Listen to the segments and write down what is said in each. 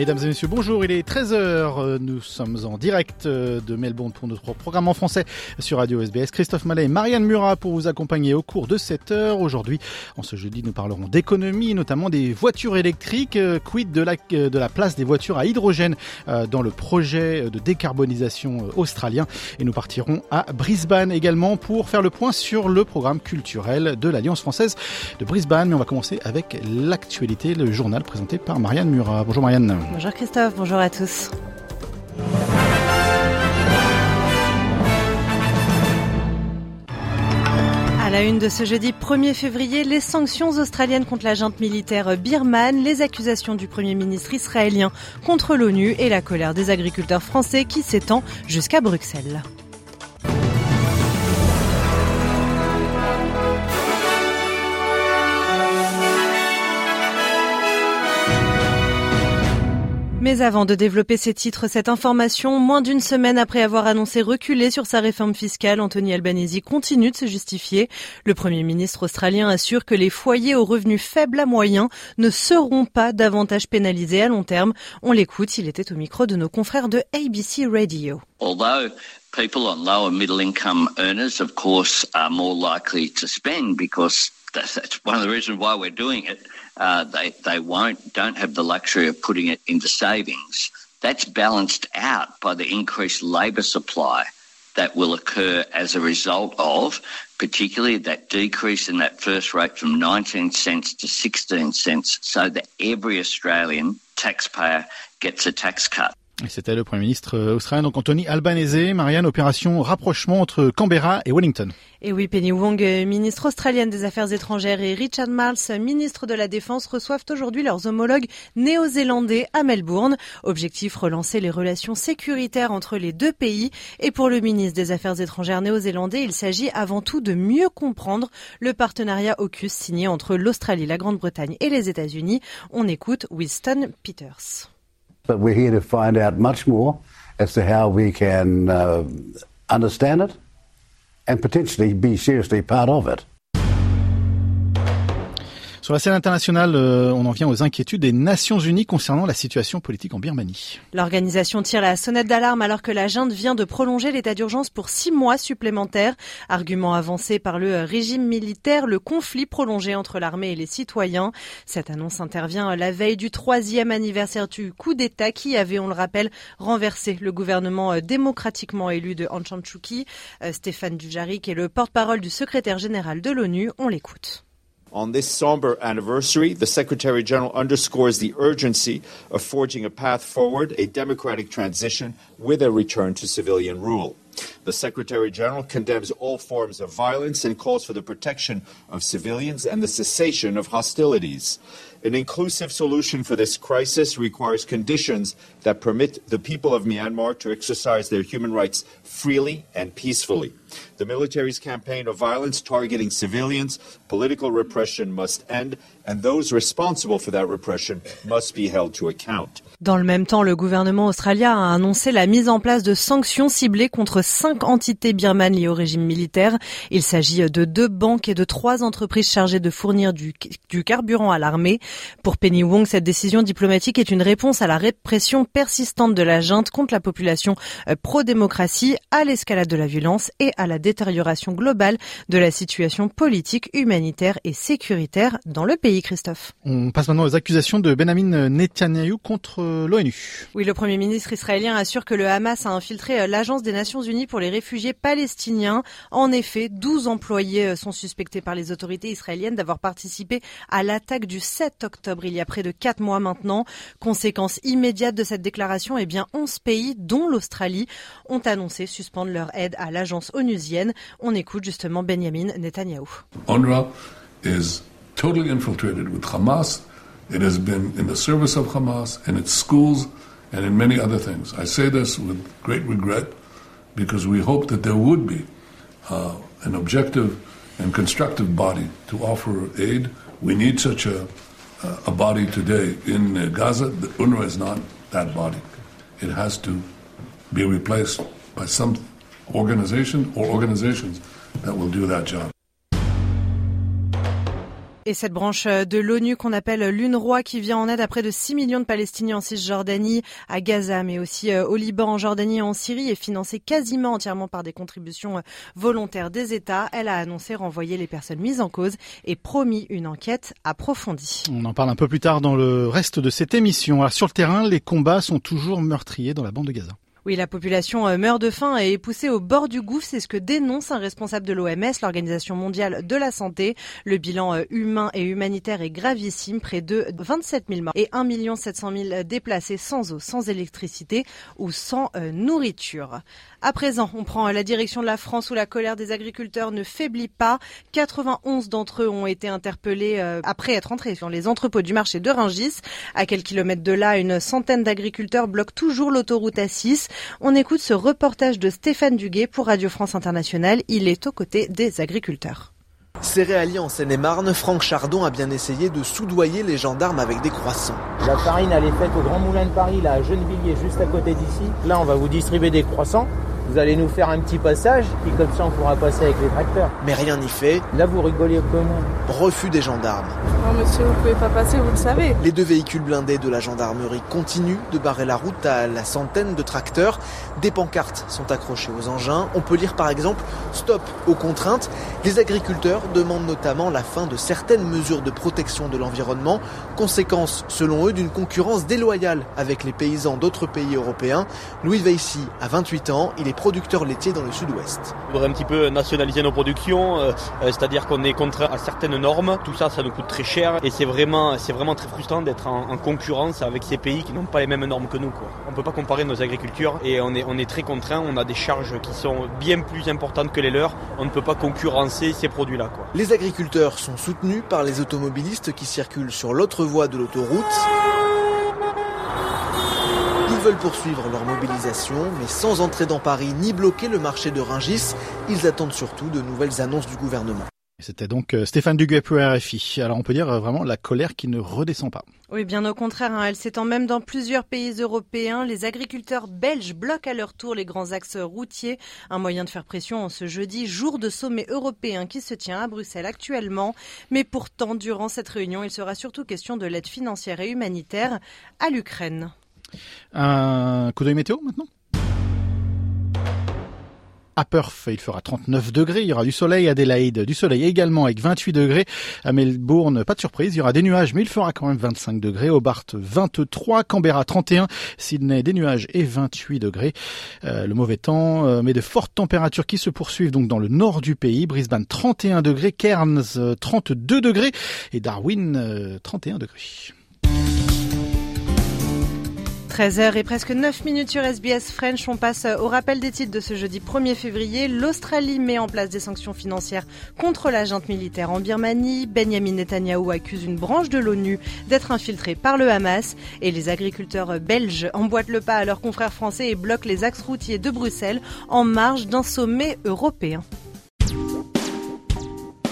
Mesdames et messieurs, bonjour, il est 13h, nous sommes en direct euh, de Melbourne pour notre programme en français sur Radio SBS. Christophe Mallet et Marianne Murat pour vous accompagner au cours de cette heure. Aujourd'hui, en ce jeudi, nous parlerons d'économie, notamment des voitures électriques, euh, quid de la, euh, de la place des voitures à hydrogène dans le projet de décarbonisation australien. Et nous partirons à Brisbane également pour faire le point sur le programme culturel de l'Alliance française de Brisbane. Mais on va commencer avec l'actualité, le journal présenté par Marianne Murat. Bonjour Marianne. Bonjour Christophe, bonjour à tous. À la une de ce jeudi 1er février, les sanctions australiennes contre la junte militaire birmane, les accusations du Premier ministre israélien contre l'ONU et la colère des agriculteurs français qui s'étend jusqu'à Bruxelles. Mais avant de développer ces titres, cette information, moins d'une semaine après avoir annoncé reculer sur sa réforme fiscale, Anthony Albanese continue de se justifier. Le Premier ministre australien assure que les foyers aux revenus faibles à moyens ne seront pas davantage pénalisés à long terme. On l'écoute, il était au micro de nos confrères de ABC Radio. Although people on lower middle income earners, of course, are more likely to spend because that's one of the reasons why we're doing it. Uh, they they won't don't have the luxury of putting it into savings. That's balanced out by the increased labour supply that will occur as a result of particularly that decrease in that first rate from 19 cents to 16 cents so that every Australian taxpayer gets a tax cut. C'était le Premier ministre euh, australien, donc Anthony Albanese. Marianne, opération rapprochement entre Canberra et Wellington. Et oui, Penny Wong, euh, ministre australienne des Affaires étrangères, et Richard Marles, ministre de la Défense, reçoivent aujourd'hui leurs homologues néo-zélandais à Melbourne. Objectif, relancer les relations sécuritaires entre les deux pays. Et pour le ministre des Affaires étrangères néo-zélandais, il s'agit avant tout de mieux comprendre le partenariat AUKUS signé entre l'Australie, la Grande-Bretagne et les États-Unis. On écoute Winston Peters. But we're here to find out much more as to how we can uh, understand it and potentially be seriously part of it. Sur la scène internationale, euh, on en vient aux inquiétudes des Nations Unies concernant la situation politique en Birmanie. L'organisation tire la sonnette d'alarme alors que la junte vient de prolonger l'état d'urgence pour six mois supplémentaires. Argument avancé par le régime militaire, le conflit prolongé entre l'armée et les citoyens. Cette annonce intervient la veille du troisième anniversaire du coup d'État qui avait, on le rappelle, renversé le gouvernement euh, démocratiquement élu de Aung. Euh, Stéphane Dujarric est le porte-parole du secrétaire général de l'ONU. On l'écoute. On this somber anniversary, the Secretary General underscores the urgency of forging a path forward, a democratic transition with a return to civilian rule. The Secretary General condemns all forms of violence and calls for the protection of civilians and the cessation of hostilities. An inclusive solution for this crisis requires conditions that permit the people of Myanmar to exercise their human rights freely and peacefully. The military's campaign of violence targeting civilians, political repression must end, and those responsible for that repression must be held to account. Dans le même temps, le gouvernement australien a annoncé la mise en place de sanctions ciblées contre cinq entités birmanes liées au régime militaire. Il s'agit de deux banques et de trois entreprises chargées de fournir du, carburant à l'armée. Pour Penny Wong, cette décision diplomatique est une réponse à la répression persistante de la junte contre la population euh, pro-démocratie, à l'escalade de la violence et à la détérioration globale de la situation politique, humanitaire et sécuritaire dans le pays, Christophe. On passe maintenant aux accusations de Benjamin Netanyahu contre l'ONU. Oui, le Premier ministre israélien assure que le Hamas a infiltré euh, l'Agence des Nations Unis pour les réfugiés palestiniens. En effet, 12 employés euh, sont suspectés par les autorités israéliennes d'avoir participé à l'attaque du 7 octobre, il y a près de 4 mois maintenant. Conséquence immédiate de cette déclaration, eh bien 11 pays, dont l'Australie, ont annoncé suspendre leur aide à l'agence onusienne. On écoute justement Benjamin Netanyahu. UNRWA is totally infiltrated with Hamas. It has been in the service of Hamas in its schools and in many other things. I say this with great regret because we hope that there would be uh, an objective and constructive body to offer aid. We need such a, uh, a body today in uh, Gaza. The UNRWA is not that body. It has to be replaced by some organization or organizations that will do that job. Et cette branche euh, de l'ONU qu'on appelle l'UNRWA qui vient en aide à près de 6 millions de Palestiniens en Cisjordanie, à Gaza, mais aussi euh, au Liban, en Jordanie et en Syrie, est financée quasiment entièrement par des contributions euh, volontaires des États. Elle a annoncé renvoyer les personnes mises en cause et promis une enquête approfondie. On en parle un peu plus tard dans le reste de cette émission. Alors sur le terrain, les combats sont toujours meurtriers dans la bande de Gaza. Oui, la population euh, meurt de faim et est poussée au bord du gouffre. C'est ce que dénonce un responsable de l'OMS, l'Organisation mondiale de la santé. Le bilan euh, humain et humanitaire est gravissime. Près de 27 000 morts et 1 700 000 déplacés sans eau, sans électricité ou sans euh, nourriture. À présent, on prend la direction de la France où la colère des agriculteurs ne faiblit pas. 91 d'entre eux ont été interpellés après être entrés sur les entrepôts du marché de Ringis. À quelques kilomètres de là, une centaine d'agriculteurs bloquent toujours l'autoroute A6. On écoute ce reportage de Stéphane Duguet pour Radio France Internationale. Il est aux côtés des agriculteurs. Céréalier en Seine-et-Marne, Franck Chardon a bien essayé de soudoyer les gendarmes avec des croissants. La farine, elle est faite au Grand Moulin de Paris, là, à Gennevilliers, juste à côté d'ici. Là, on va vous distribuer des croissants. Vous allez nous faire un petit passage, puis comme ça on pourra passer avec les tracteurs. Mais rien n'y fait. Là vous rigolez comme moi. Refus des gendarmes. Non monsieur, vous pouvez pas passer, vous le savez. Les deux véhicules blindés de la gendarmerie continuent de barrer la route à la centaine de tracteurs. Des pancartes sont accrochées aux engins. On peut lire par exemple Stop aux contraintes. Les agriculteurs demandent notamment la fin de certaines mesures de protection de l'environnement, conséquence selon eux d'une concurrence déloyale avec les paysans d'autres pays européens. Louis Veissy a 28 ans, il est producteur laitier dans le sud-ouest. On voudrait un petit peu nationaliser nos productions, euh, euh, c'est-à-dire qu'on est contraint à certaines normes. Tout ça, ça nous coûte très cher et c'est vraiment, c'est vraiment très frustrant d'être en, concurrence avec ces pays qui n'ont pas les mêmes normes que nous. Quoi. On ne peut pas comparer nos agricultures et on est, on est très contraint. On a des charges qui sont bien plus importantes que les leurs. On ne peut pas concurrencer ces produits-là. Les agriculteurs sont soutenus par les automobilistes qui circulent sur l'autre voie de l'autoroute. Ils veulent poursuivre leur mobilisation, mais sans entrer dans Paris ni bloquer le marché de Ringis. Ils attendent surtout de nouvelles annonces du gouvernement. C'était donc euh, Stéphane Duguay pour RFI. Alors on peut dire euh, vraiment la colère qui ne redescend pas. Oui, bien au contraire, hein. elle s'étend même dans plusieurs pays européens. Les agriculteurs belges bloquent à leur tour les grands axes routiers. Un moyen de faire pression en ce jeudi, jour de sommet européen qui se tient à Bruxelles actuellement. Mais pourtant, durant cette réunion, il sera surtout question de l'aide financière et humanitaire à l'Ukraine. Un coup d'œil météo maintenant à Perth, il fera 39 degrés, il y aura du soleil à Adelaide, du soleil également avec 28 degrés. À Melbourne, pas de surprise, il y aura des nuages, mais il fera quand même 25 degrés. Hobart, 23, Canberra, 31, Sydney, des nuages et 28 degrés. Euh, le mauvais temps, euh, mais de fortes températures qui se poursuivent donc dans le nord du pays. Brisbane, 31 degrés, Cairns, 32 degrés et Darwin, 31 degrés. 13h et presque 9 minutes sur SBS French. On passe au rappel des titres de ce jeudi 1er février. L'Australie met en place des sanctions financières contre la junte militaire en Birmanie. Benjamin Netanyahu accuse une branche de l'ONU d'être infiltrée par le Hamas. Et les agriculteurs belges emboîtent le pas à leurs confrères français et bloquent les axes routiers de Bruxelles en marge d'un sommet européen.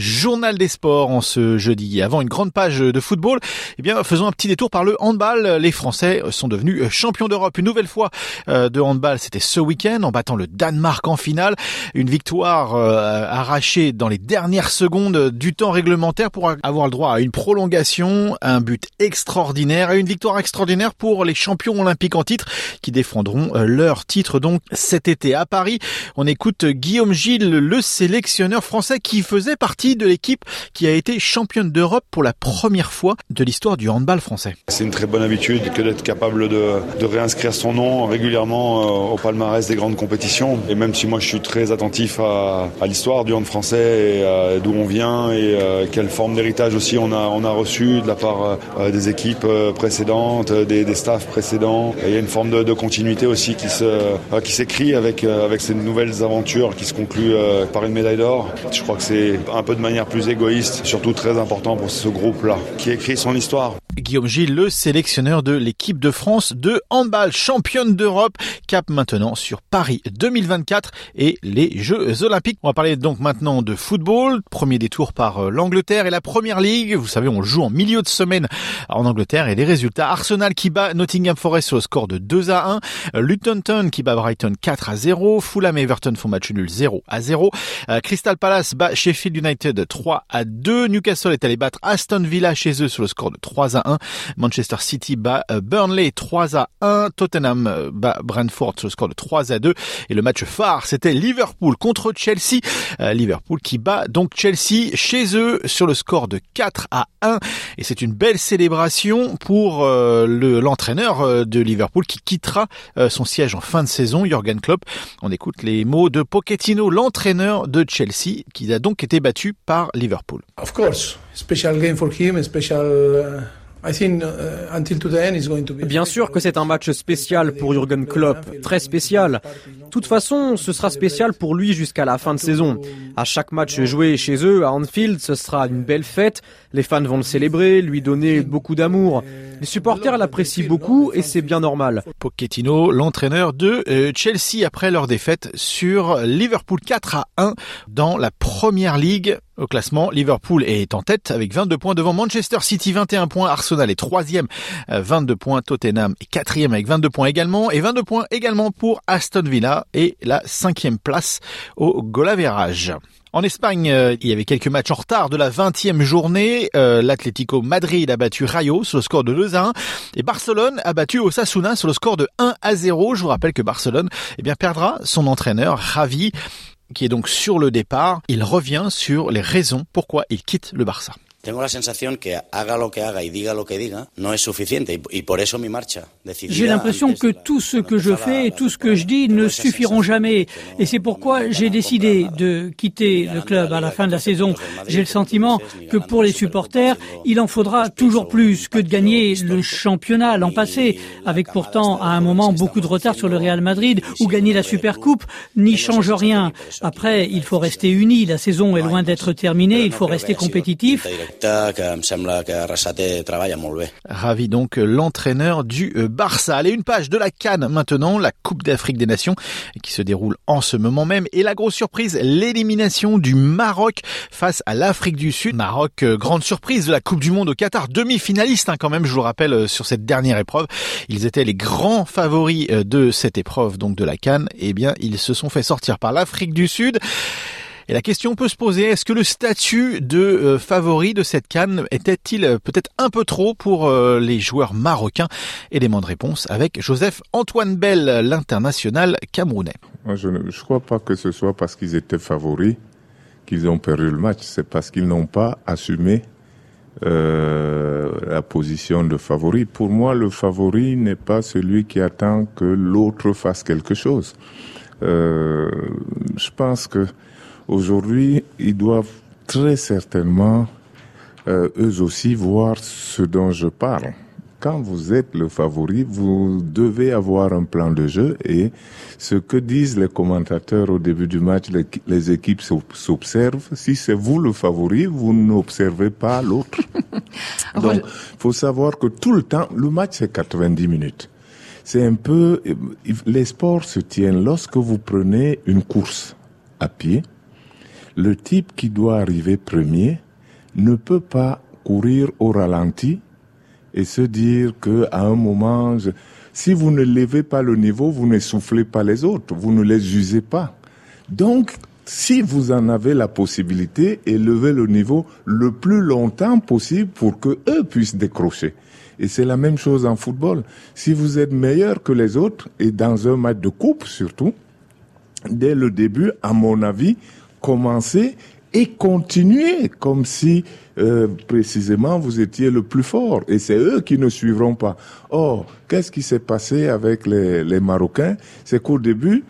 Journal des sports en ce jeudi. Avant une grande page de football, eh bien, faisons un petit détour par le handball. Les Français sont devenus champions d'Europe une nouvelle fois euh, de handball. C'était ce week-end en battant le Danemark en finale. Une victoire euh, arrachée dans les dernières secondes du temps réglementaire pour avoir le droit à une prolongation, un but extraordinaire et une victoire extraordinaire pour les champions olympiques en titre qui défendront euh, leur titre donc cet été à Paris. On écoute Guillaume Gilles, le sélectionneur français qui faisait partie de l'équipe qui a été championne d'Europe pour la première fois de l'histoire du handball français. C'est une très bonne habitude que d'être capable de, réinscrire son nom régulièrement euh, au palmarès des grandes compétitions. Et même si moi je suis très attentif à, l'histoire du hand français et euh, d'où on vient et euh, quelle forme d'héritage aussi on a, reçu de la part des équipes précédentes, des, des staffs précédents. Il y a une forme de, continuité aussi qui s'écrit avec avec ces nouvelles aventures qui se concluent par une médaille d'or. Je crois que c'est un peu de manière plus égoïste, surtout très important pour ce groupe-là, qui écrit son histoire. Guillaume Gilles, le sélectionneur de l'équipe de France de handball, championne d'Europe, cap maintenant sur Paris 2024 et les Jeux Olympiques. On va parler donc maintenant de football. Premier détour par euh, l'Angleterre et la Première Ligue. Vous savez, on joue en milieu de semaine en Angleterre et les résultats. Arsenal qui bat Nottingham Forest le score de 2 à 1. Luton Town qui bat Brighton 4 à 0. Fulham et Everton font match nul 0 à 0. Euh, Crystal Palace bat Sheffield United 3 à 2. Newcastle est allé battre Aston Villa chez eux sur le score de 3 à 1. Manchester City bat euh, Burnley 3 à 1. Tottenham euh, bat Brentford sur le score de 3 à 2. Et le match phare, c'était Liverpool contre Chelsea. Euh, Liverpool qui bat donc Chelsea chez eux sur le score de 4 à 1. Et c'est une belle célébration pour l'entraîneur de Liverpool qui quittera son siège en fin de saison, Jürgen Klopp. On écoute les mots de Pochettino, l'entraîneur de Chelsea, qui a donc été battu par Liverpool. Of course, special game for him, special Bien sûr que c'est un match spécial pour Jürgen Klopp, très spécial. De toute façon, ce sera spécial pour lui jusqu'à la fin de saison. À chaque match joué chez eux, à Anfield, ce sera une belle fête. Les fans vont le célébrer, lui donner beaucoup d'amour. Les supporters l'apprécient beaucoup et c'est bien normal. Pochettino, l'entraîneur de euh, Chelsea après leur défaite sur Liverpool 4 à 1 dans la première ligue. Au classement, Liverpool est en tête avec 22 points devant Manchester City, 21 points. Arsenal est troisième, 22 euh, points. Tottenham est quatrième avec 22 points également. Et 22 points également pour Aston Villa et la cinquième place au Golaverage. En Espagne, euh, il y avait quelques matchs en retard de la 20e journée. Euh, L'Atlético Madrid a battu Rayo sur le score de 2 à 1 et Barcelone a battu Osasuna sur le score de 1 à 0. Je vous rappelle que Barcelone eh bien, perdra son entraîneur Ravi qui est donc sur le départ. Il revient sur les raisons pourquoi il quitte le Barça. Tengo la sensación que haga lo que haga y diga lo que diga no es suficiente y, y por eso mi marcha. J'ai l'impression que tout ce que je fais et tout ce que je dis ne suffiront jamais et c'est pourquoi j'ai décidé de quitter le club à la fin de la saison. J'ai le sentiment que pour les supporters, il en faudra toujours plus que de gagner le championnat l'an passé, avec pourtant à un moment beaucoup de retard sur le Real Madrid ou gagner la Supercoupe n'y change rien. Après, il faut rester unis. La saison est loin d'être terminée. Il faut rester compétitif. Ravi donc l'entraîneur du euh, Barça. Allez, une page de la Cannes maintenant, la Coupe d'Afrique des Nations qui se déroule en ce moment même. Et la grosse surprise, l'élimination du Maroc face à l'Afrique du Sud. Maroc, euh, grande surprise de la Coupe du Monde au Qatar, demi-finaliste hein, quand même, je vous le rappelle, euh, sur cette dernière épreuve. Ils étaient les grands favoris de cette épreuve donc de la Cannes. Eh bien, ils se sont fait sortir par l'Afrique du Sud. Et la question peut se poser, est-ce que le statut de euh, favori de cette canne était-il euh, peut-être un peu trop pour euh, les joueurs marocains? Élément de réponse avec Joseph Antoine Bell, l'international camerounais. Je ne crois pas que ce soit parce qu'ils étaient favoris qu'ils ont perdu le match, c'est parce qu'ils n'ont pas assumé la position de favori. Pour moi, le favori n'est pas celui qui attend que l'autre fasse quelque chose. Je pense que Aujourd'hui, ils doivent très certainement, euh, eux aussi, voir ce dont je parle. Quand vous êtes le favori, vous devez avoir un plan de jeu et ce que disent les commentateurs au début du match, les, équipes s'observent. Si c'est vous le favori, vous n'observez pas l'autre. Donc, il faut savoir que tout le temps, le match c'est 90 minutes. C'est un peu, les sports se tiennent lorsque vous prenez une course à pied le type qui doit arriver premier ne peut pas courir au ralenti et se dire que à un moment, si vous ne levez pas le niveau, vous ne soufflez pas les autres, vous ne les usez pas. Donc, si vous en avez la possibilité, élevez le niveau le plus longtemps possible pour que eux puissent décrocher. Et c'est la même chose en football. Si vous êtes meilleur que les autres, et dans un match de coupe surtout, dès le début, à mon avis, commencez et continuez comme si euh, précisément vous étiez le plus fort. Et c'est eux qui ne suivront pas. Or, qu'est-ce qui s'est passé avec les, les Marocains? C'est qu'au début,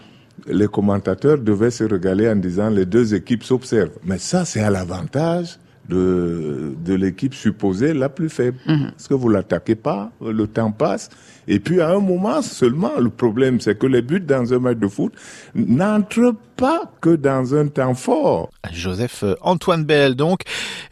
les commentateurs devaient se régaler en disant les deux équipes s'observent. Mais ça, c'est à l'avantage de, de l'équipe supposée la plus faible. Parce que vous l'attaquez pas, le temps passe. Et puis à un moment seulement, le problème, c'est que les buts dans un match de foot n'entrent pas que dans un temps fort. Joseph euh, Antoine Bell, donc.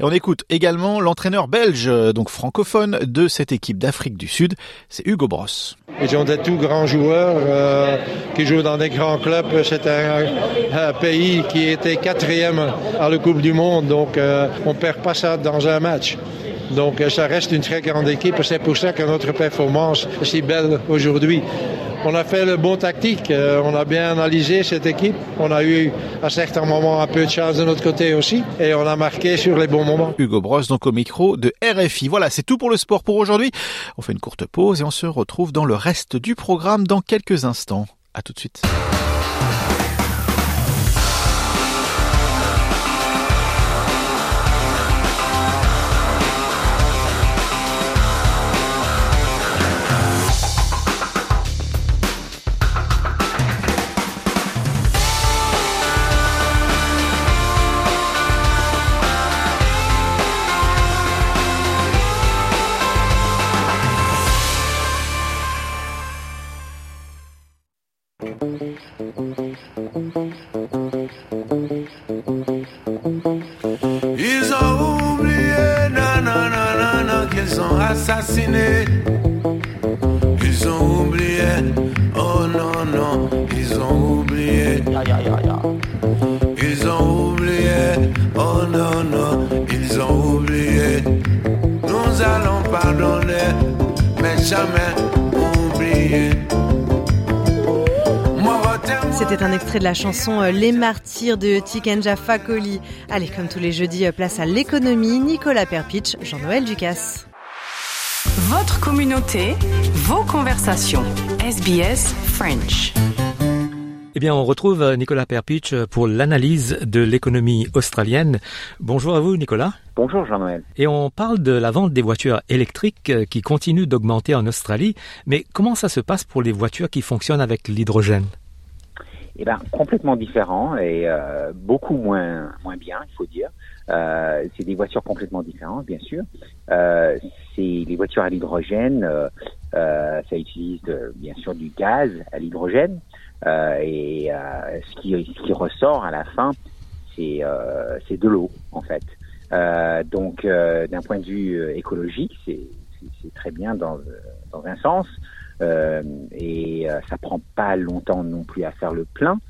Et on écoute également l'entraîneur belge, euh, donc francophone, de cette équipe d'Afrique du Sud. C'est Hugo Bross. Ils ont des tout grands joueurs euh, qui jouent dans des grands clubs. C'est un, un, pays qui était quatrième à la Coupe du Monde, donc euh, on perd pas ça dans un match. Donc ça reste une très grande équipe. C'est pour ça que notre performance est si belle aujourd'hui. On a fait le bon tactique, euh, on a bien analysé cette équipe. On a eu à certains moments un peu de chance de notre côté aussi et on a marqué sur les bons moments. Hugo Bross, donc au micro de RFI. Voilà, c'est tout pour le sport pour aujourd'hui. On fait une courte pause et on se retrouve dans le reste du programme dans quelques instants. À tout de suite. Extrait de la chanson euh, Les Martyrs de Tikenja Fakoli. Allez, comme tous les jeudis, euh, place à l'économie. Nicolas Perpich, Jean-Noël Ducasse. Votre communauté, vos conversations. SBS French. Eh bien, on retrouve Nicolas Perpich pour l'analyse de l'économie australienne. Bonjour à vous, Nicolas. Bonjour, Jean-Noël. Et on parle de la vente des voitures électriques qui continue d'augmenter en Australie. Mais comment ça se passe pour les voitures qui fonctionnent avec l'hydrogène? Eh ben, complètement différent et euh, beaucoup moins moins bien, il faut dire. Euh, c'est des voitures complètement différentes, bien sûr. Euh, c'est les voitures à l'hydrogène. Euh, euh, ça utilise de, bien sûr du gaz à l'hydrogène et ce qui ce qui ressort à la fin, c'est c'est de l'eau en fait. donc d'un point de vue écologique, c'est c'est très bien dans dans un sens. Euh, et euh, ça prend pas longtemps non plus à faire le plein.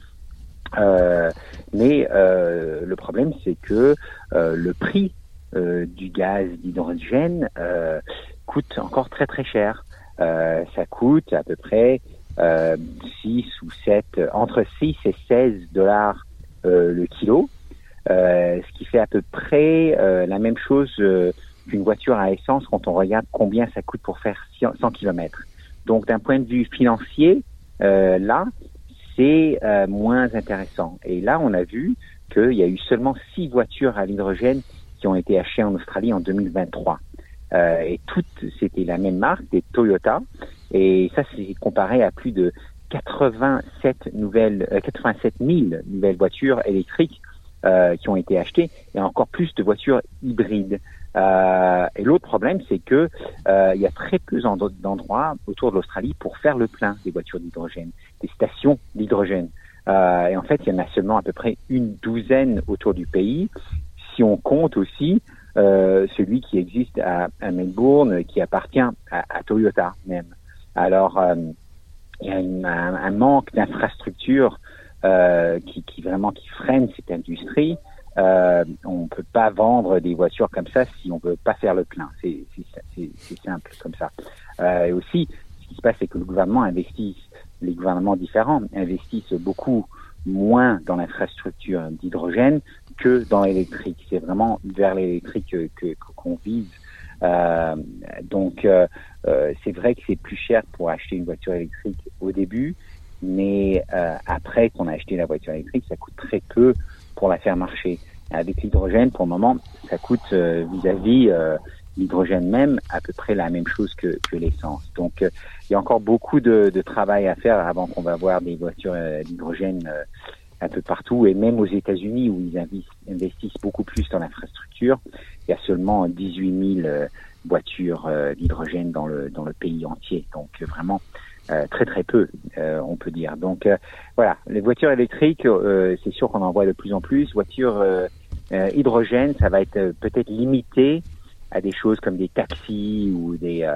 Euh, mais le problème, c'est que le prix du gaz d'hydrogène coûte encore très très cher. ça coûte à peu près 6 ou 7, entre 6 et 16 dollars le kilo, ce qui fait à peu près la même chose qu'une voiture à essence quand on regarde combien ça coûte pour faire 100 km. Donc d'un point de vue financier, euh, là, c'est euh, moins intéressant. Et là, on a vu qu'il y a eu seulement six voitures à l'hydrogène qui ont été achetées en Australie en 2023. Euh, et toutes, c'était la même marque, des Toyota. Et ça, c'est comparé à plus de 87 nouvelles, 87 000 nouvelles voitures électriques qui ont été achetées et encore plus de voitures hybrides. Euh, et l'autre problème, c'est que euh, il y a très peu d'endroits autour de l'Australie pour faire le plein des voitures d'hydrogène, des stations d'hydrogène. Euh, et en fait, il y en a seulement à peu près une douzaine autour du pays. Si on compte aussi euh, celui qui existe à, Melbourne, qui appartient à, Toyota même. Alors, euh, il y a un, manque d'infrastructures qui, qui, vraiment qui freine cette industrie. Euh, on peut pas vendre des voitures comme ça si on veut pas faire le plein. C'est simple comme ça. Euh, et aussi, ce qui se passe, c'est que le gouvernement investit, les gouvernements différents investissent beaucoup moins dans l'infrastructure d'hydrogène que dans l'électrique. C'est vraiment vers l'électrique que qu'on vise. Euh, donc, euh, c'est vrai que c'est plus cher pour acheter une voiture électrique au début, mais après qu'on a acheté la voiture électrique, ça coûte très peu pour la faire marcher. Avec l'hydrogène, pour le moment, ça coûte vis-à-vis l'hydrogène même à peu près la même chose que, que l'essence. Donc, il y a encore beaucoup de, de travail à faire avant qu'on va avoir des voitures d'hydrogène un peu partout et même aux États-Unis où ils investissent beaucoup plus dans l'infrastructure. Il y a seulement 18 000 euh, voitures euh, d'hydrogène dans le dans le pays entier, donc euh, très très peu, on peut dire. Donc voilà, les voitures électriques, c'est sûr qu'on en voit de plus en plus. Voitures hydrogène, ça va être peut-être limité à des choses comme des taxis ou des,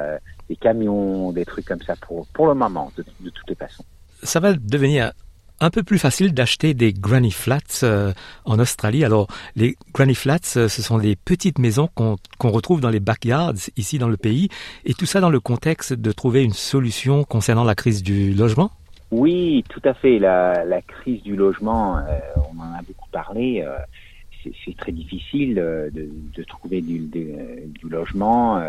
des camions, des trucs comme ça pour pour le moment, de, de toutes les façons. Ça va devenir un peu plus facile d'acheter des granny flats euh, en Australie. Alors, les granny flats, euh, ce sont des petites maisons qu'on retrouve dans les backyards ici dans le pays, et tout ça dans le contexte de trouver une solution concernant la crise du logement? Oui, tout à fait. La, crise du logement, euh, on en a beaucoup parlé. c'est très difficile de, trouver du logement.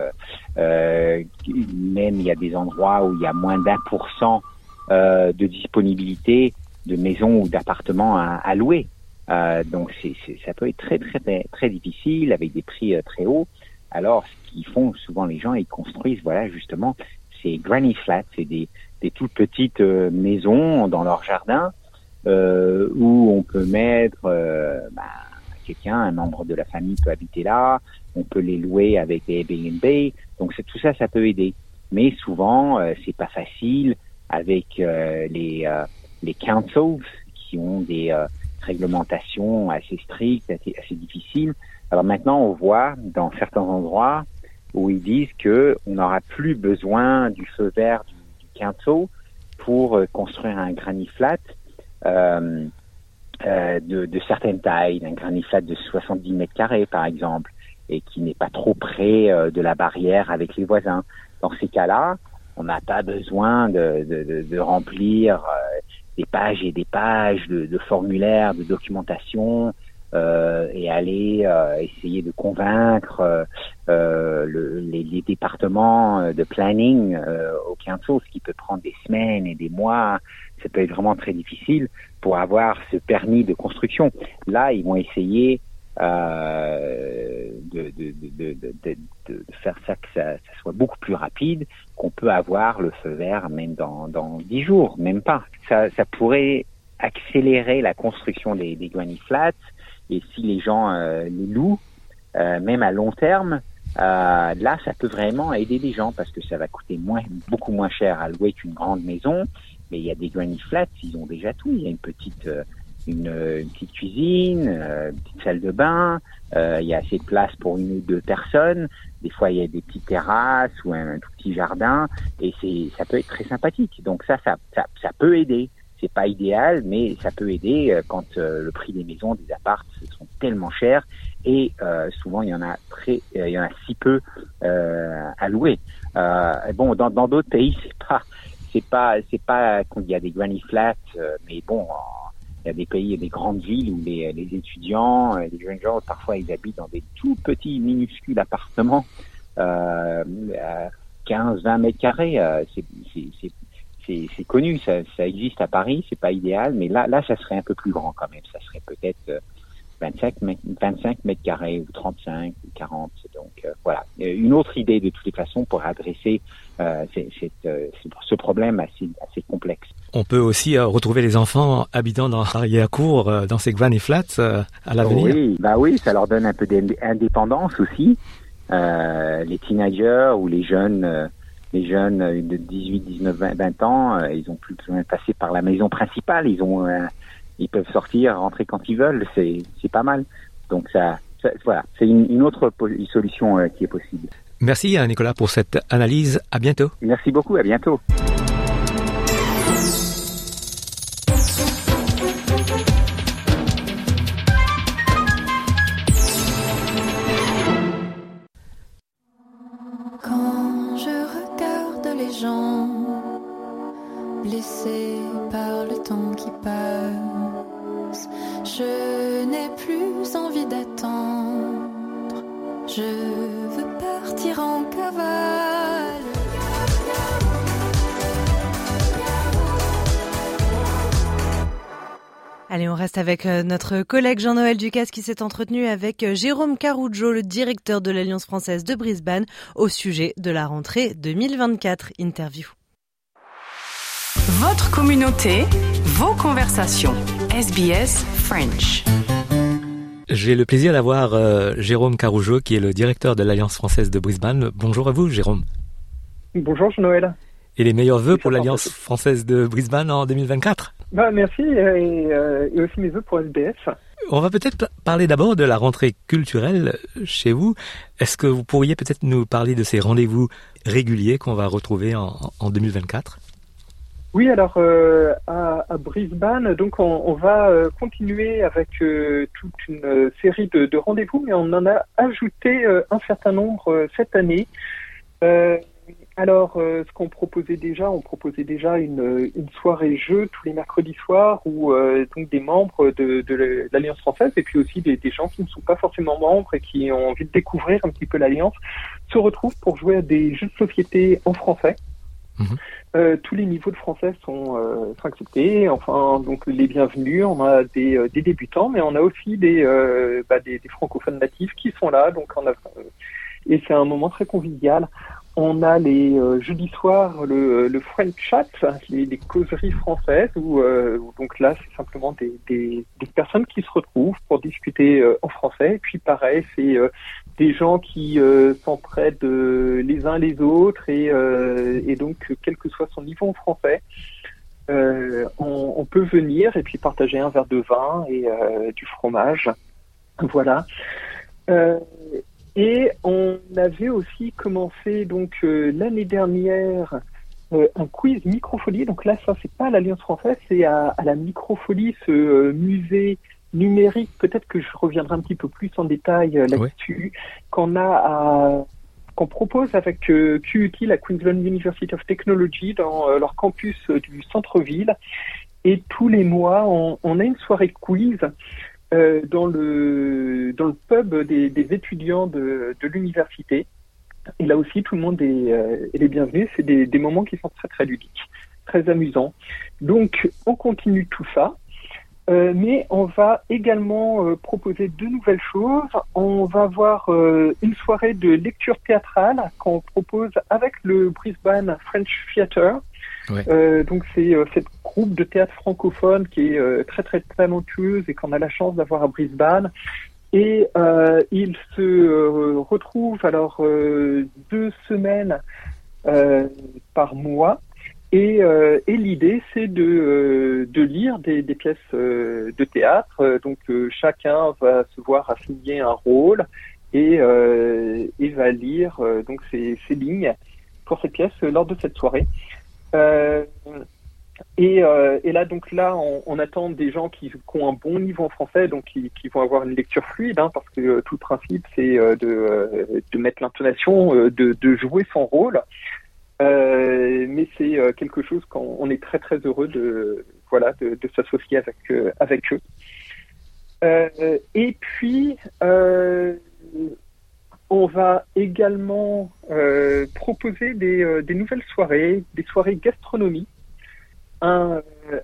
même il y a des endroits où il y a moins d'un pour cent de disponibilité de maisons ou d'appartements à, à, louer. Euh, donc c'est, ça peut être très très très difficile avec des prix euh, très hauts. Alors ce qu'ils font souvent les gens, ils construisent voilà justement ces granny flats, c'est des, des toutes petites euh, maisons dans leur jardin euh, où on peut mettre bah, quelqu'un, un membre de la famille peut habiter là. On peut les louer avec des Airbnb. Donc tout ça, ça peut aider. Mais souvent c'est pas facile avec les les councils qui ont des euh, réglementations assez strictes, assez, difficiles. Alors maintenant, on voit dans certains endroits où ils disent que on n'aura plus besoin du feu vert du, du pour euh, construire un granny flat euh, euh, de, de certaines tailles, un granny flat de 70 mètres carrés par exemple, et qui n'est pas trop près de la barrière avec les voisins. Dans ces cas-là, on n'a pas besoin de, de, de remplir des pages et des pages de, de formulaires, de documentation, euh, et aller euh, essayer de convaincre euh, euh le, les, les, départements euh, de planning euh, aucun chose qui peut prendre des semaines et des mois. Ça peut être vraiment très difficile pour avoir ce permis de construction. Là, ils vont essayer euh, de, de, de, de, faire ça que ça, ça, soit beaucoup plus rapide, qu'on peut avoir le feu vert même dans, dans 10 jours, même pas. Ça, ça pourrait accélérer la construction des, des granny flats et si les gens euh, les louent, euh, même à long terme, euh, là, ça peut vraiment aider les gens parce que ça va coûter moins, beaucoup moins cher à louer qu'une grande maison. Mais il y a des granny flats, ils ont déjà tout. Il y a une petite euh, une, une, petite cuisine, euh, une petite salle de bain, euh, il y a assez de place pour une ou deux personnes. Des fois, il y a des petites terrasses ou un, tout petit jardin, et c'est ça peut être très sympathique. Donc ça, ça, ça, ça peut aider. C'est pas idéal, mais ça peut aider euh, quand le prix des maisons, des apparts sont tellement chers, et euh, souvent il y en a très, il y en a si peu à louer. bon, dans d'autres pays, c'est pas, c'est pas, c'est pas qu'il y a des granny flats, mais bon il y a des pays, et des grandes villes où les, les étudiants, euh, les jeunes gens, parfois ils habitent dans des tout petits, minuscules appartements, euh, 15-20 mètres carrés. Euh, c'est connu, ça, ça existe à Paris, c'est pas idéal, mais là, là, ça serait un peu plus grand quand même. Ça serait peut-être 25, 25 mètres carrés ou 35 ou 40. Donc euh, voilà, une autre idée de toutes les façons pour adresser euh, euh, ce problème assez, assez complexe. On peut aussi retrouver les enfants habitant dans l'arrière-cour, dans ces granny flats à l'avenir. Oui, bah oui, ça leur donne un peu d'indépendance aussi. les teenagers ou les jeunes les jeunes de 18, 19, 20, 20 ans, ils ont plus besoin de passer par la maison principale. Ils ont ils peuvent sortir, rentrer quand ils veulent, c'est c'est pas mal. Donc ça, ça voilà, c'est une, une, autre solution euh, qui est possible. Merci hein, Nicolas pour cette analyse. À bientôt. Merci beaucoup. À bientôt. Avec euh, notre collègue Jean-Noël Ducasse qui s'est entretenu avec euh, Jérôme Caroujo, le directeur de l'Alliance française de Brisbane, au sujet de la rentrée 2024. Interview. Votre communauté, vos conversations. SBS French. J'ai le plaisir d'avoir euh, Jérôme Caroujo, qui est le directeur de l'Alliance française de Brisbane. Bonjour à vous, Jérôme. Bonjour, Jean-Noël. Et les meilleurs vœux pour l'Alliance française de Brisbane en 2024 bah, Merci, et, euh, et, aussi mes vœux pour SBS. On va peut-être parler d'abord de la rentrée culturelle chez vous. Est-ce que vous pourriez peut-être nous parler de ces rendez-vous réguliers qu'on va retrouver en, en 2024 oui, alors euh, à, à, Brisbane, donc on, on va euh, continuer avec euh, toute une série de, de rendez-vous, mais on en a ajouté un certain nombre cette année. Alors, ce qu'on proposait déjà, on proposait déjà une, une soirée jeu tous les mercredis soirs où donc des membres de, de l'Alliance française et puis aussi des, des, gens qui ne sont pas forcément membres et qui ont envie de découvrir un petit peu l'Alliance se retrouvent pour jouer à des jeux de société en français. Mmh. Euh, tous les niveaux de français sont, euh, sont, acceptés. Enfin, donc les bienvenus. On a des, euh, des débutants, mais on a aussi des, euh, bah, des, des, francophones natifs qui sont là. Donc on a, et c'est un moment très convivial. On a les jeudis soirs le, le French Chat, les, les causeries françaises, où donc là c'est simplement des, des, des, personnes qui se retrouvent pour discuter en français. Et puis pareil, c'est des gens qui euh, s'entraident euh, les uns les autres et, euh, et, donc quel que soit son niveau en français, euh, on, on, peut venir et puis partager un verre de vin et euh, du fromage. Voilà. Et on avait aussi commencé donc l'année dernière un quiz microfolie. Donc là, ça c'est pas à l'Alliance française, c'est à, à, la microfolie, ce musée numérique, peut-être que je reviendrai un petit peu plus en détail euh, là-dessus, qu'on a qu'on propose avec euh, QUT, la Queensland University of Technology, dans euh, leur campus euh, du centre-ville. Et tous les mois, on, on, a une soirée quiz euh, dans le dans le pub des, étudiants de, de l'université. Et là aussi, tout le monde est, est les bienvenus. C'est des, des moments qui sont très très ludiques, très amusants. Donc, on continue tout ça. Euh, mais on va également euh, proposer deux nouvelles choses. On va avoir euh, une soirée de lecture théâtrale qu'on propose avec le Brisbane French Theatre. Ouais. donc c'est cette groupe de théâtre francophone qui est très très talentueuse et qu'on a la chance d'avoir à Brisbane. Et il se retrouve alors deux semaines par mois et, euh, et l'idée, c'est de, euh, de lire des, des pièces euh, de théâtre. Donc chacun va se voir assigner un rôle et, et va lire donc ces, ces, lignes pour cette pièce lors de cette soirée. Et, et, là, donc là, on, attend des gens qui, ont un bon niveau en français, donc qui, vont avoir une lecture fluide, hein, parce que tout le principe, c'est de, mettre l'intonation, de, jouer son rôle. Euh, mais c'est euh, quelque chose qu'on on est très très heureux de voilà de, s'associer avec euh, avec eux. Euh, et puis on va également proposer des, des, nouvelles soirées, des soirées gastronomie, un,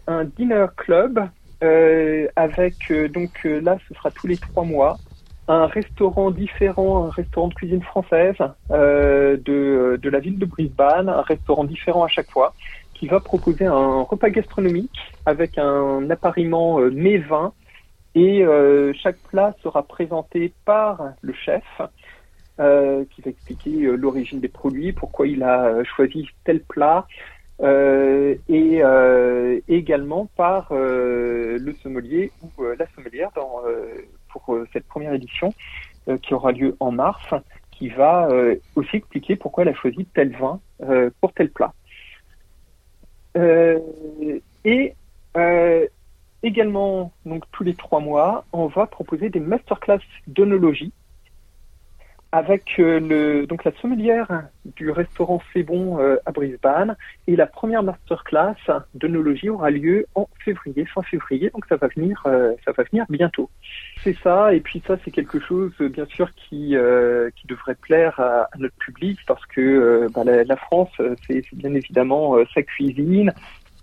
un dinner club avec donc là ce sera tous les trois mois un restaurant différent, un restaurant de cuisine française euh, de, la ville de Brisbane, un restaurant différent à chaque fois, qui va proposer un repas gastronomique avec un appariement euh, mets-vin et euh, chaque plat sera présenté par le chef euh, qui va expliquer euh, l'origine des produits, pourquoi il a choisi tel plat. Euh, et également par le sommelier ou la sommelière pour euh, cette première édition euh, qui aura lieu en mars, qui va euh, aussi expliquer pourquoi elle a choisi tel vin pour tel plat. et également, donc tous les trois mois, on va proposer des masterclass d'onologie. Avec euh, le, donc la sommelière du restaurant C'est Bon euh, à Brisbane. Et la première masterclass d'œnologie aura lieu en février, fin février. Donc ça va venir, euh, ça va venir bientôt. C'est ça. Et puis ça, c'est quelque chose, bien sûr, qui qui devrait plaire à, à, notre public parce que bah, la, la, France, c'est bien évidemment sa cuisine,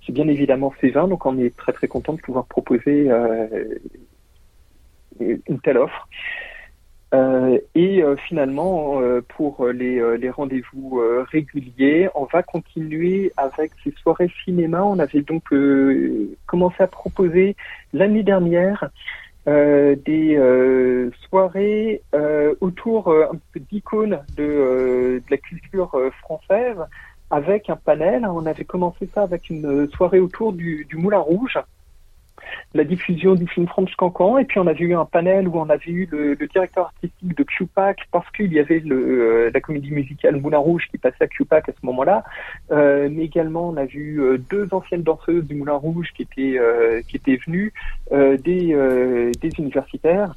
c'est bien évidemment ses vins. Donc on est très très content de pouvoir proposer une telle offre. Euh, et euh, finalement, euh, pour les, les rendez-vous réguliers, on va continuer avec ces soirées cinéma. On avait donc commencé à proposer l'année dernière des soirées autour un peu d'icônes de, de, la culture française avec un panel. On avait commencé ça avec une soirée autour du, du Moulin Rouge la diffusion du film Franche Cancan. Et puis on avait eu un panel où on avait eu le, directeur artistique de QPAC parce qu'il y avait le, euh, la comédie musicale Moulin Rouge qui passait à QPAC à ce moment-là. Euh, mais également on a vu euh, deux anciennes danseuses du Moulin Rouge qui étaient qui étaient venues, des des universitaires.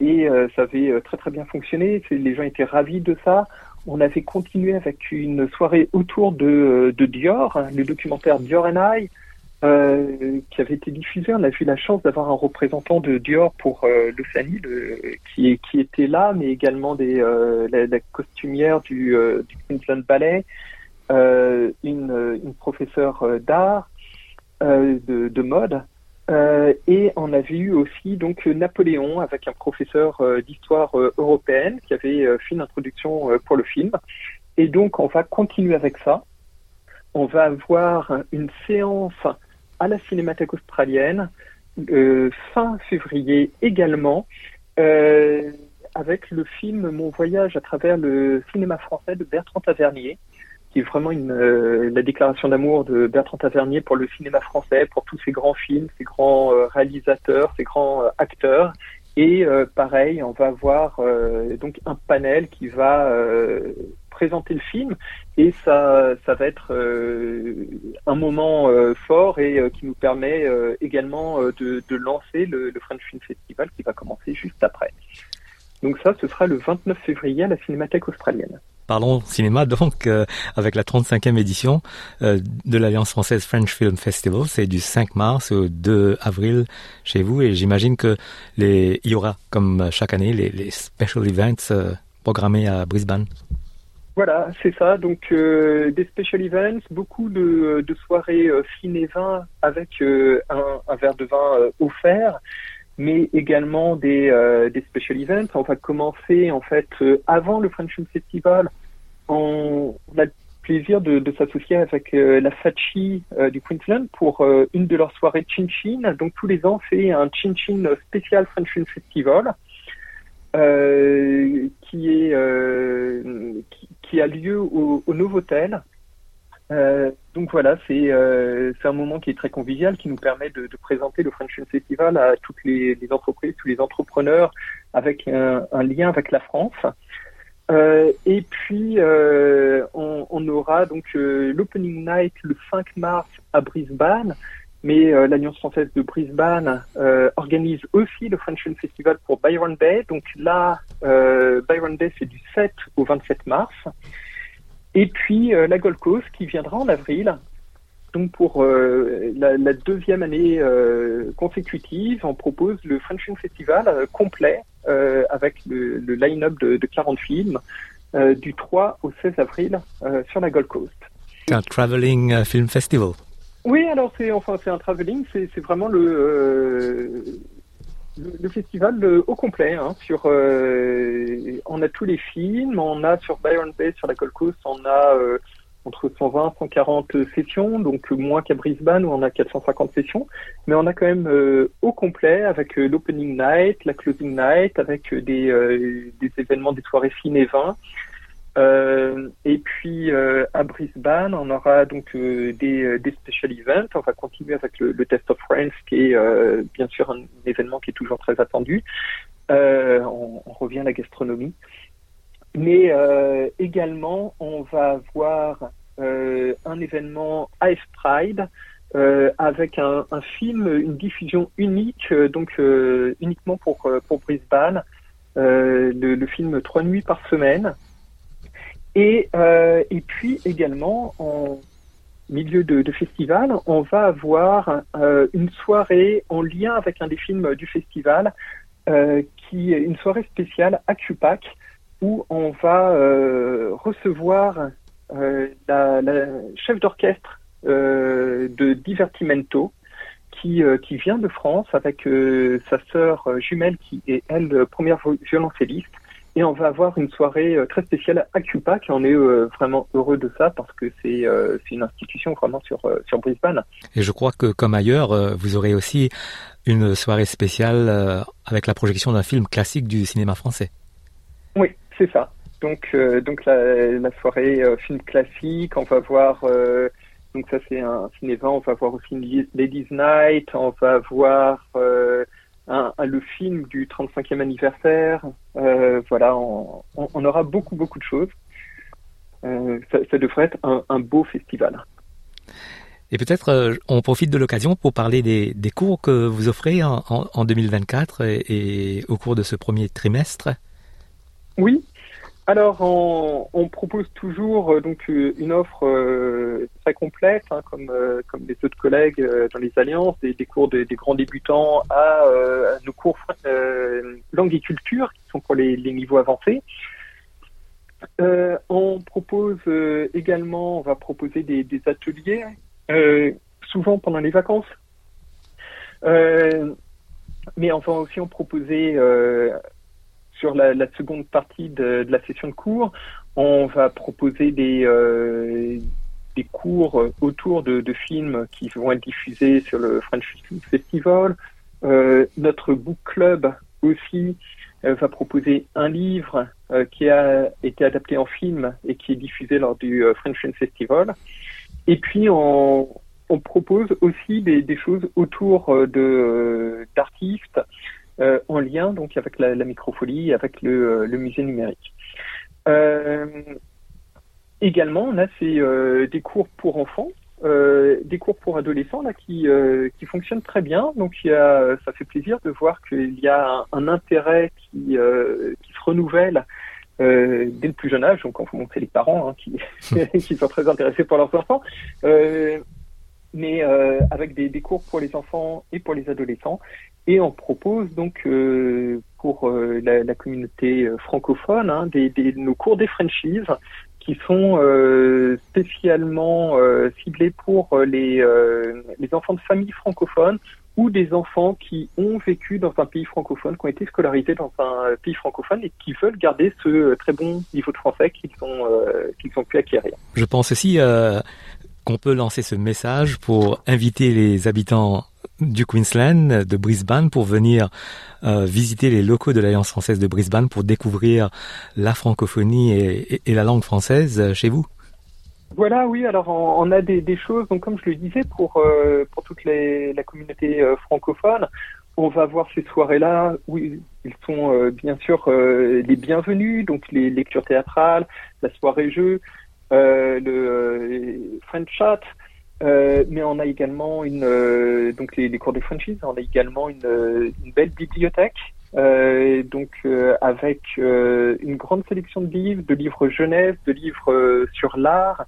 et ça avait très très bien fonctionné. Les gens étaient ravis de ça. On avait continué avec une soirée autour de, de Dior, le documentaire Dior and I, euh, qui avait été diffusé. On a eu la chance d'avoir un représentant de Dior pour euh, l'Océanie qui, qui était là, mais également des, euh, la, costumière du, du Queensland Ballet, une, professeure d'art, de, de, mode. et on avait eu aussi donc Napoléon avec un professeur d'histoire européenne qui avait fait une introduction pour le film. Et donc on va continuer avec ça. On va avoir une séance à la Cinémathèque australienne euh, fin février également, euh, avec le film Mon voyage à travers le cinéma français de Bertrand Tavernier, qui est vraiment euh, la déclaration d'amour de Bertrand Tavernier pour le cinéma français, pour tous ces grands films, ces grands réalisateurs, ces grands acteurs. Et pareil, on va avoir donc un panel qui va présenter le film et ça, ça va être euh, un moment euh, fort et euh, qui nous permet également de, lancer le, French Film Festival qui va commencer juste après. Donc ça, ce sera le 29 février à la Cinémathèque australienne. Parlons cinéma donc avec la 35e édition de l'Alliance française French Film Festival. C'est du 5 mars au 2 avril chez vous et j'imagine que il y aura comme chaque année les special events programmés à Brisbane. Voilà, c'est ça. Donc euh, des special events, beaucoup de, de soirées euh, ciné-vin avec euh, un, verre de vin euh, offert, mais également des, des special events. On va commencer en fait avant le French Film Festival. On, a le plaisir de, de s'associer avec la Fachi du Queensland pour une de leurs soirées Chin Chin. Donc tous les ans, c'est un Chin Chin spécial French Film Festival. Euh, qui est euh, qui, a lieu au, au Novotel. Euh, donc voilà, c'est euh, un moment qui est très convivial, qui nous permet de, présenter le French Festival à toutes les, entreprises, tous les entrepreneurs, avec un, un lien avec la France. Euh, et puis on, on, aura donc l'opening night le 5 mars à Brisbane mais euh, l'Alliance française de Brisbane euh, organise aussi le French Film Festival pour Byron Bay. Donc là, euh, Byron Bay, c'est du 7 au 27 mars. Et puis la Gold Coast qui viendra en avril. Donc pour la, deuxième année consécutive, on propose le French Film Festival complet avec le, le line-up de, de, 40 films du 3 au 16 avril sur la Gold Coast. Un traveling film festival. Oui, alors c'est enfin c'est un travelling, c'est vraiment le, euh, le, festival euh, au complet. Hein, sur, euh, on a tous les films, on a sur Byron Bay, sur la Gold Coast, on a entre 120 140 sessions, donc moins qu'à Brisbane où on a 450 sessions, mais on a quand même au complet avec l'opening night, la closing night, avec des, des événements, des soirées ciné 20 euh, et puis euh, à Brisbane, on aura donc euh, des, des special events. On va continuer avec le, Test of Friends, qui est bien sûr un, événement qui est toujours très attendu. On, revient à la gastronomie, mais également on va avoir un événement Ice Pride. avec un, un, film, une diffusion unique, donc uniquement pour pour Brisbane, le, le, film Trois nuits par semaine. Et, et puis également en milieu de, de festival, on va avoir une soirée en lien avec un des films du festival, qui est une soirée spéciale à Cupac, où on va recevoir la, la, chef d'orchestre de Divertimento, qui, euh, qui vient de France avec euh, sa sœur euh, jumelle qui est elle première violoncelliste. Et on va avoir une soirée très spéciale à Cupac on est vraiment heureux de ça parce que c'est une institution vraiment sur, sur Brisbane. Et je crois que comme ailleurs, vous aurez aussi une soirée spéciale avec la projection d'un film classique du cinéma français. Oui, c'est ça. Donc, donc la, la soirée film classique, on va voir donc ça c'est un cinéma. On va voir aussi une Ladies Night. On va voir euh, un, le film du 35e anniversaire. Euh, voilà, on, on, aura beaucoup beaucoup de choses. Euh, ça, ça, devrait être un, un beau festival. Et peut-être euh, on profite de l'occasion pour parler des, des, cours que vous offrez en, en, en 2024 et, et, au cours de ce premier trimestre. Oui, alors, on, on, propose toujours euh, donc euh, une offre euh, très complète, hein, comme comme les autres collègues dans les alliances, des, des cours des grands débutants à, nos cours langue et culture, qui sont pour les, les niveaux avancés. on propose également, on va proposer des, des ateliers, souvent pendant les vacances. mais on va aussi en proposer sur la, seconde partie de, la session de cours, on va proposer des, euh, des cours autour de, films qui vont être diffusés sur le French Film Festival. Euh, notre book club aussi euh, va proposer un livre qui a été adapté en film et qui est diffusé lors du French Film Festival. Et puis on, propose aussi des, choses autour d'artistes euh, en lien donc avec la, la microfolie, avec le, euh, le musée numérique. Euh, également, on a ces, euh, des cours pour enfants, des cours pour adolescents là qui qui fonctionnent très bien. Donc il y a, ça fait plaisir de voir qu'il y a un, un intérêt qui qui se renouvelle euh, dès le plus jeune âge. Donc, on c'est les parents hein, qui, qui sont très intéressés pour leurs enfants. Euh, mais euh, avec des, des, cours pour les enfants et pour les adolescents. Et on propose donc euh, pour euh, la, la, communauté euh, francophone hein, des, des, nos cours des franchises qui sont euh, spécialement euh, ciblés pour les, les enfants de familles francophones ou des enfants qui ont vécu dans un pays francophone, qui ont été scolarisés dans un pays francophone et qui veulent garder ce très bon niveau de français qu'ils ont, qu'ils ont pu acquérir. Je pense aussi qu'on peut lancer ce message pour inviter les habitants du Queensland, de Brisbane, pour venir euh, visiter les locaux de l'Alliance française de Brisbane pour découvrir la francophonie et, la langue française chez vous. Voilà, oui. Alors, on, a des, choses, donc comme je le disais, pour euh, pour toute les, la communauté euh, francophone, on va voir ces soirées-là où ils sont euh, bien sûr euh, les bienvenus, donc les lectures théâtrales, la soirée jeu, euh, le French Chat. Euh, mais on a également une euh, donc les, cours des franchises, on a également une, une belle bibliothèque. Euh, donc avec une grande sélection de livres, de livres jeunesse, de livres sur l'art,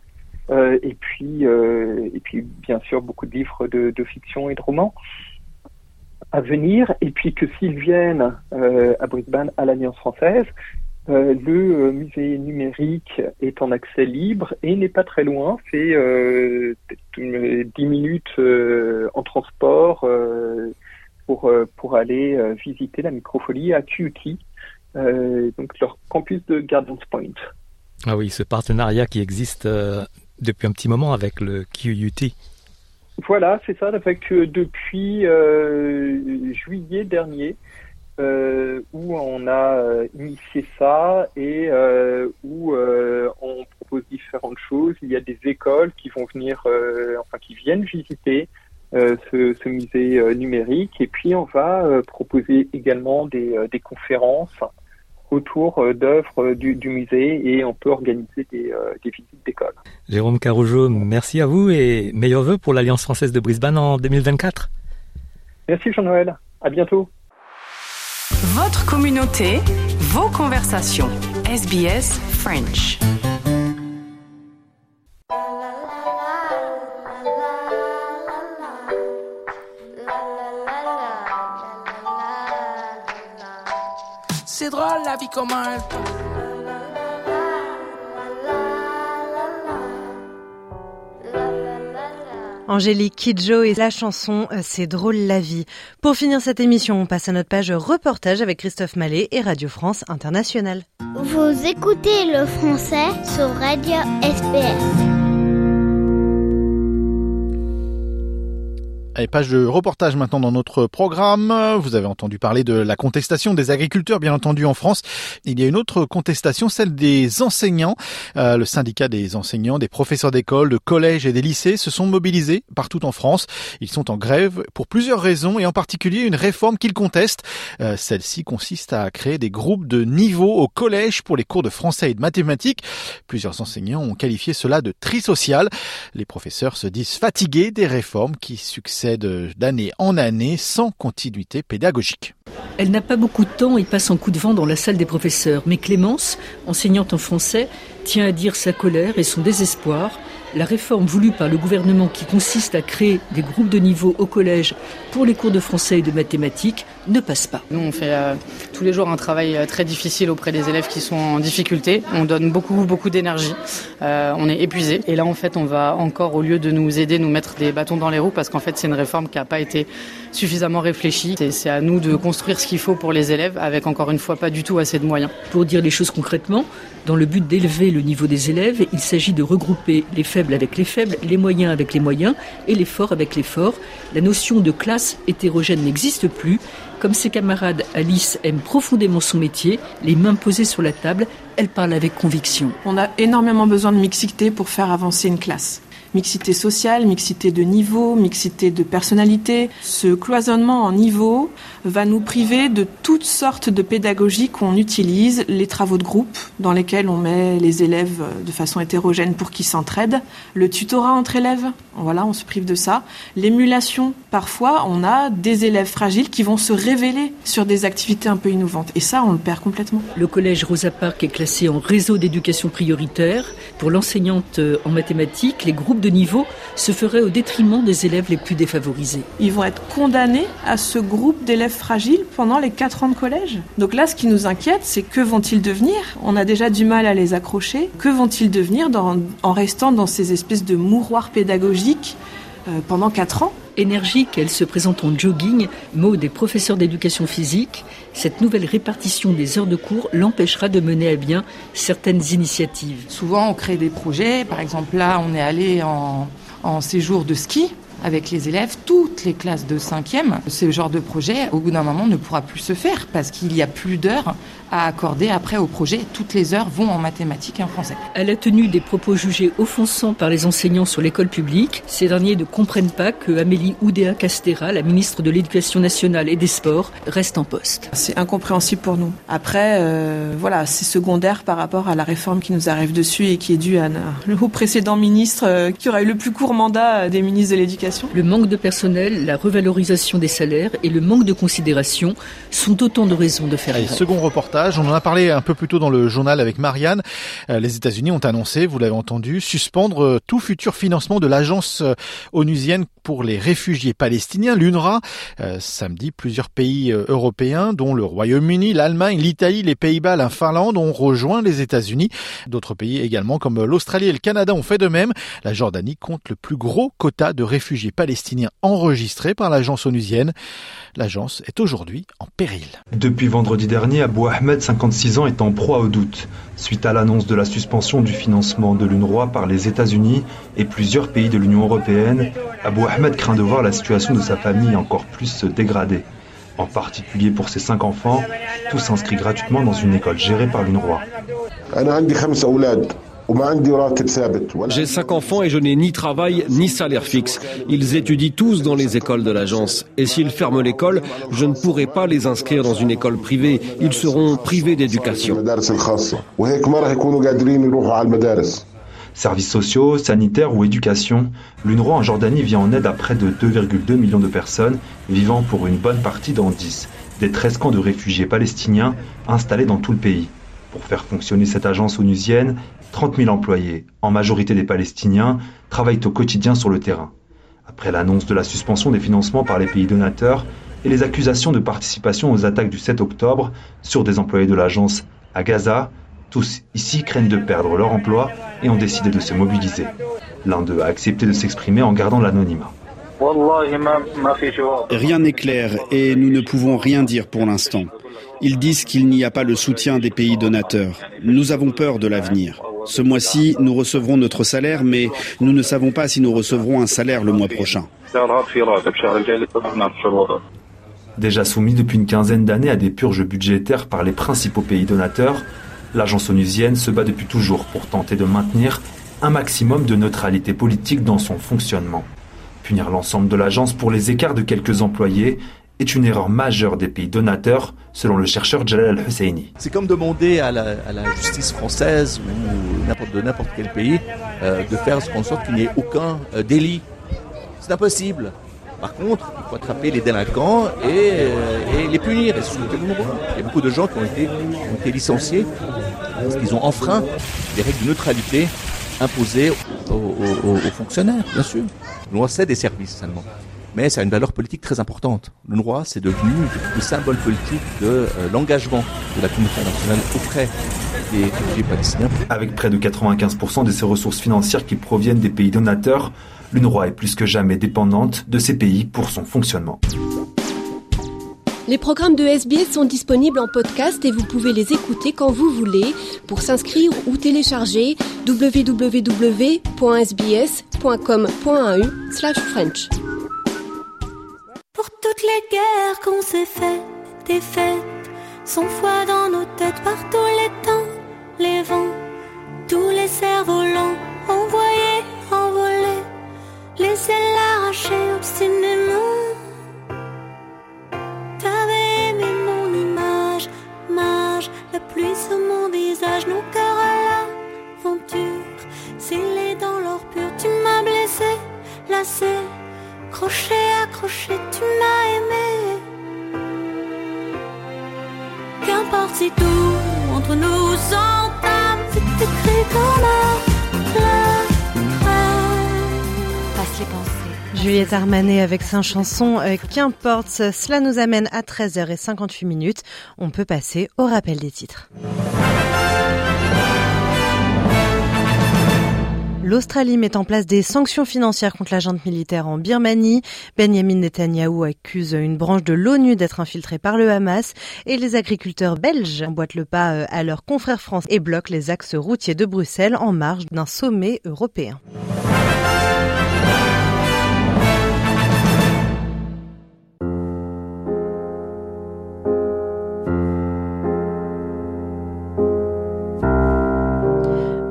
et puis et puis bien sûr beaucoup de livres de, fiction et de romans à venir. Et puis que s'ils viennent à Brisbane à l'Alliance française, euh, le euh, musée numérique est en accès libre et n'est pas très loin. C'est euh, 10 minutes euh, en transport pour, pour aller visiter la microfolie à QT, donc leur campus de Gardens Point. Ah oui, ce partenariat qui existe depuis un petit moment avec le QUT. Voilà, c'est ça, avec depuis juillet dernier euh, où on a euh, initié ça et euh, où euh, on propose différentes choses. Il y a des écoles qui vont venir, enfin qui viennent visiter ce, ce, musée numérique et puis on va proposer également des, des conférences autour d'œuvres du, du, musée et on peut organiser des, des visites d'école. Jérôme Carougeau, merci à vous et meilleurs vœux pour l'Alliance française de Brisbane en 2024. Merci Jean-Noël, à bientôt. Votre communauté, vos conversations. SBS French. C'est drôle la vie comme un Angélique Kidjo et la chanson euh, C'est drôle la vie. Pour finir cette émission, on passe à notre page reportage avec Christophe Mallet et Radio France Internationale. Vous écoutez le français sur Radio SPS. Allez, page de reportage maintenant dans notre programme. Vous avez entendu parler de la contestation des agriculteurs, bien entendu, en France. Il y a une autre contestation, celle des enseignants. Euh, le syndicat des enseignants, des professeurs d'école, de collèges et des lycées se sont mobilisés partout en France. Ils sont en grève pour plusieurs raisons et en particulier une réforme qu'ils contestent. Euh, Celle-ci consiste à créer des groupes de niveau au collège pour les cours de français et de mathématiques. Plusieurs enseignants ont qualifié cela de tri social. Les professeurs se disent fatigués des réformes qui succèdent d'année en année sans continuité pédagogique. Elle n'a pas beaucoup de temps et passe en coup de vent dans la salle des professeurs. Mais Clémence, enseignante en français, tient à dire sa colère et son désespoir la réforme voulue par le gouvernement qui consiste à créer des groupes de niveau au collège pour les cours de français et de mathématiques ne passe pas. Nous, on fait euh, tous les jours un travail euh, très difficile auprès des élèves qui sont en difficulté. On donne beaucoup, beaucoup d'énergie. Euh, on est épuisé. Et là, en fait, on va encore, au lieu de nous aider, nous mettre des bâtons dans les roues parce qu'en fait, c'est une réforme qui n'a pas été suffisamment réfléchie. C'est à nous de construire ce qu'il faut pour les élèves avec, encore une fois, pas du tout assez de moyens. Pour dire les choses concrètement, dans le but d'élever le niveau des élèves, il s'agit de regrouper les faibles avec les faibles, les moyens avec les moyens et les forts avec les forts. La notion de classe hétérogène n'existe plus. Comme ses camarades, Alice aime profondément son métier, les mains posées sur la table, elle parle avec conviction. On a énormément besoin de mixité pour faire avancer une classe mixité sociale, mixité de niveau, mixité de personnalité. Ce cloisonnement en niveau va nous priver de toutes sortes de pédagogies qu'on utilise, les travaux de groupe dans lesquels on met les élèves de façon hétérogène pour qu'ils s'entraident, le tutorat entre élèves, voilà, on se prive de ça, l'émulation, parfois on a des élèves fragiles qui vont se révéler sur des activités un peu innovantes et ça on le perd complètement. Le collège Rosa Parks est classé en réseau d'éducation prioritaire. Pour l'enseignante en mathématiques, les groupes niveau se feraient au détriment des élèves les plus défavorisés. Ils vont être condamnés à ce groupe d'élèves fragiles pendant les 4 ans de collège. Donc là, ce qui nous inquiète, c'est que vont-ils devenir? On a déjà du mal à les accrocher. Que vont-ils devenir en restant dans ces espèces de mouroirs pédagogiques pendant 4 ans Énergique, elle se présente en jogging, mot des professeurs d'éducation physique. Cette nouvelle répartition des heures de cours l'empêchera de mener à bien certaines initiatives. Souvent, on crée des projets. Par exemple, là, on est allé en, en séjour de ski avec les élèves, toutes les classes de 5e. Ce genre de projet, au bout d'un moment, ne pourra plus se faire parce qu'il n'y a plus d'heures à accorder après au projet. Toutes les heures vont en mathématiques et en français. Elle a tenu des propos jugés offensants par les enseignants sur l'école publique. Ces derniers ne comprennent pas que Amélie Oudéa Castera, la ministre de l'Éducation nationale et des Sports, reste en poste. C'est incompréhensible pour nous. Après, euh, voilà, c'est secondaire par rapport à la réforme qui nous arrive dessus et qui est due à au précédent ministre euh, qui aura eu le plus court mandat des ministres de l'Éducation. Le manque de personnel, la revalorisation des salaires et le manque de considération sont autant de raisons de faire Allez, second reportage, on en a parlé un peu plus tôt dans le journal avec Marianne. Euh, les États-Unis ont annoncé, vous l'avez entendu, suspendre euh, tout futur financement de l'agence euh, onusienne pour les réfugiés palestiniens, l'UNRWA. samedi, plusieurs pays européens, dont le Royaume-Uni, l'Allemagne, l'Italie, les Pays-Bas, la Finlande, ont rejoint les États-Unis. D'autres pays également, comme l'Australie et le Canada, ont fait de même. La Jordanie compte le plus gros quota de réfugiés palestiniens enregistrés par l'agence onusienne. L'agence est aujourd'hui en péril. Depuis vendredi dernier, Abou Ahmed, 56 ans, est en proie au doute. Suite à l'annonce de la suspension du financement de l'UNRWA par les États-Unis et plusieurs pays de l'Union européenne, Abou Ahmed craint de voir la situation de sa famille encore plus se dégrader. En particulier pour ses cinq enfants, tous inscrits gratuitement dans une école gérée par l'UNRWA. J'ai cinq enfants et je n'ai ni travail ni salaire fixe. Ils étudient tous dans les écoles de l'agence. Et s'ils ferment l'école, je ne pourrai pas les inscrire dans une école privée. Ils seront privés d'éducation. Services sociaux, sanitaires ou éducation, l'UNRWA en Jordanie vient en aide à près de 2,2 millions de personnes vivant pour une bonne partie dans 10 des 13 camps de réfugiés palestiniens installés dans tout le pays. Pour faire fonctionner cette agence onusienne, 30 000 employés, en majorité des Palestiniens, travaillent au quotidien sur le terrain. Après l'annonce de la suspension des financements par les pays donateurs et les accusations de participation aux attaques du 7 octobre sur des employés de l'agence à Gaza, tous ici craignent de perdre leur emploi et ont décidé de se mobiliser. L'un d'eux a accepté de s'exprimer en gardant l'anonymat. Rien n'est clair et nous ne pouvons rien dire pour l'instant. Ils disent qu'il n'y a pas le soutien des pays donateurs. Nous avons peur de l'avenir. Ce mois-ci, nous recevrons notre salaire, mais nous ne savons pas si nous recevrons un salaire le mois prochain. Déjà soumis depuis une quinzaine d'années à des purges budgétaires par les principaux pays donateurs, l'agence onusienne se bat depuis toujours pour tenter de maintenir un maximum de neutralité politique dans son fonctionnement. Punir l'ensemble de l'agence pour les écarts de quelques employés est une erreur majeure des pays donateurs, selon le chercheur Jalal Al-Husseini. C'est comme demander à la, justice française ou de n'importe quel pays euh, de faire en sorte qu'il n'y ait aucun euh, délit. C'est impossible. Par contre, il faut attraper les délinquants et, euh, les punir. Il y a beaucoup de gens qui ont été, licenciés parce qu'ils ont enfreint les règles de neutralité imposées aux, fonctionnaires, bien sûr. Nous, c'est des services seulement mais ça a une valeur politique très importante. Le droit, c'est devenu le symbole politique de euh, l'engagement de la communauté internationale auprès des réfugiés palestiniens. Avec près de 95% de ses ressources financières qui proviennent des pays donateurs, l'UNRWA est plus que jamais dépendante de ces pays pour son fonctionnement. Les programmes de SBS sont disponibles en podcast et vous pouvez les écouter quand vous voulez. Pour s'inscrire ou télécharger, www.sbs.com.au/french. Pour toutes les guerres qu'on s'est faites, des fêtes, son foi dans nos têtes par tous les temps, les vents, tous les cerfs-volants, envoyés, envolés, laissez l'arracher obstinément. T'avais aimé mon image, mage, la pluie sur mon visage, nos cœurs à l'aventure, scellés dans l'or pur, tu m'as blessé, lassé. Accroché, accroché, tu m'as aimé. Qu'importe si tout entre nous s'entame, c'est écrit dans la Passe les pensées. Juliette Armanet avec sa chanson euh, Qu'importe, cela nous amène à 13h58 minutes. On peut passer au rappel des titres. L'Australie met en place des sanctions financières contre la junte militaire en Birmanie. Benjamin Netanyahu accuse une branche de l'ONU d'être infiltrée par le Hamas et les agriculteurs belges emboîtent le pas euh, à leurs confrères français et bloquent les axes routiers de Bruxelles en marge d'un sommet européen.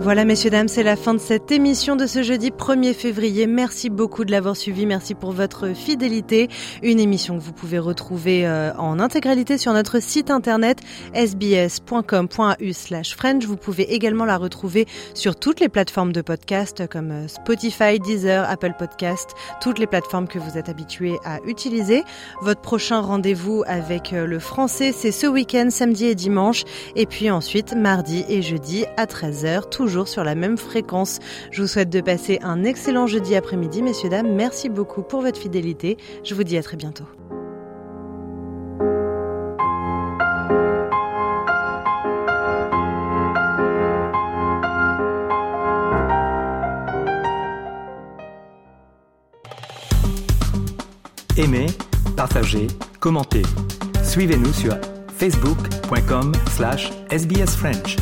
Voilà, messieurs, dames, c'est la fin de cette émission de ce jeudi 1er février. Merci beaucoup de l'avoir suivi. Merci pour votre fidélité. Une émission que vous pouvez retrouver euh, en intégralité sur notre site internet sbs.com.au slash French. Vous pouvez également la retrouver sur toutes les plateformes de podcast comme euh, Spotify, Deezer, Apple Podcast, toutes les plateformes que vous êtes habitués à utiliser. Votre prochain rendez-vous avec euh, le français, c'est ce week-end, samedi et dimanche. Et puis ensuite, mardi et jeudi à 13h, sur la même fréquence. Je vous souhaite de passer un excellent jeudi après-midi, messieurs, dames. Merci beaucoup pour votre fidélité. Je vous dis à très bientôt. Aimez, partagez, commentez. Suivez-nous sur facebook.com slash sbsfrench.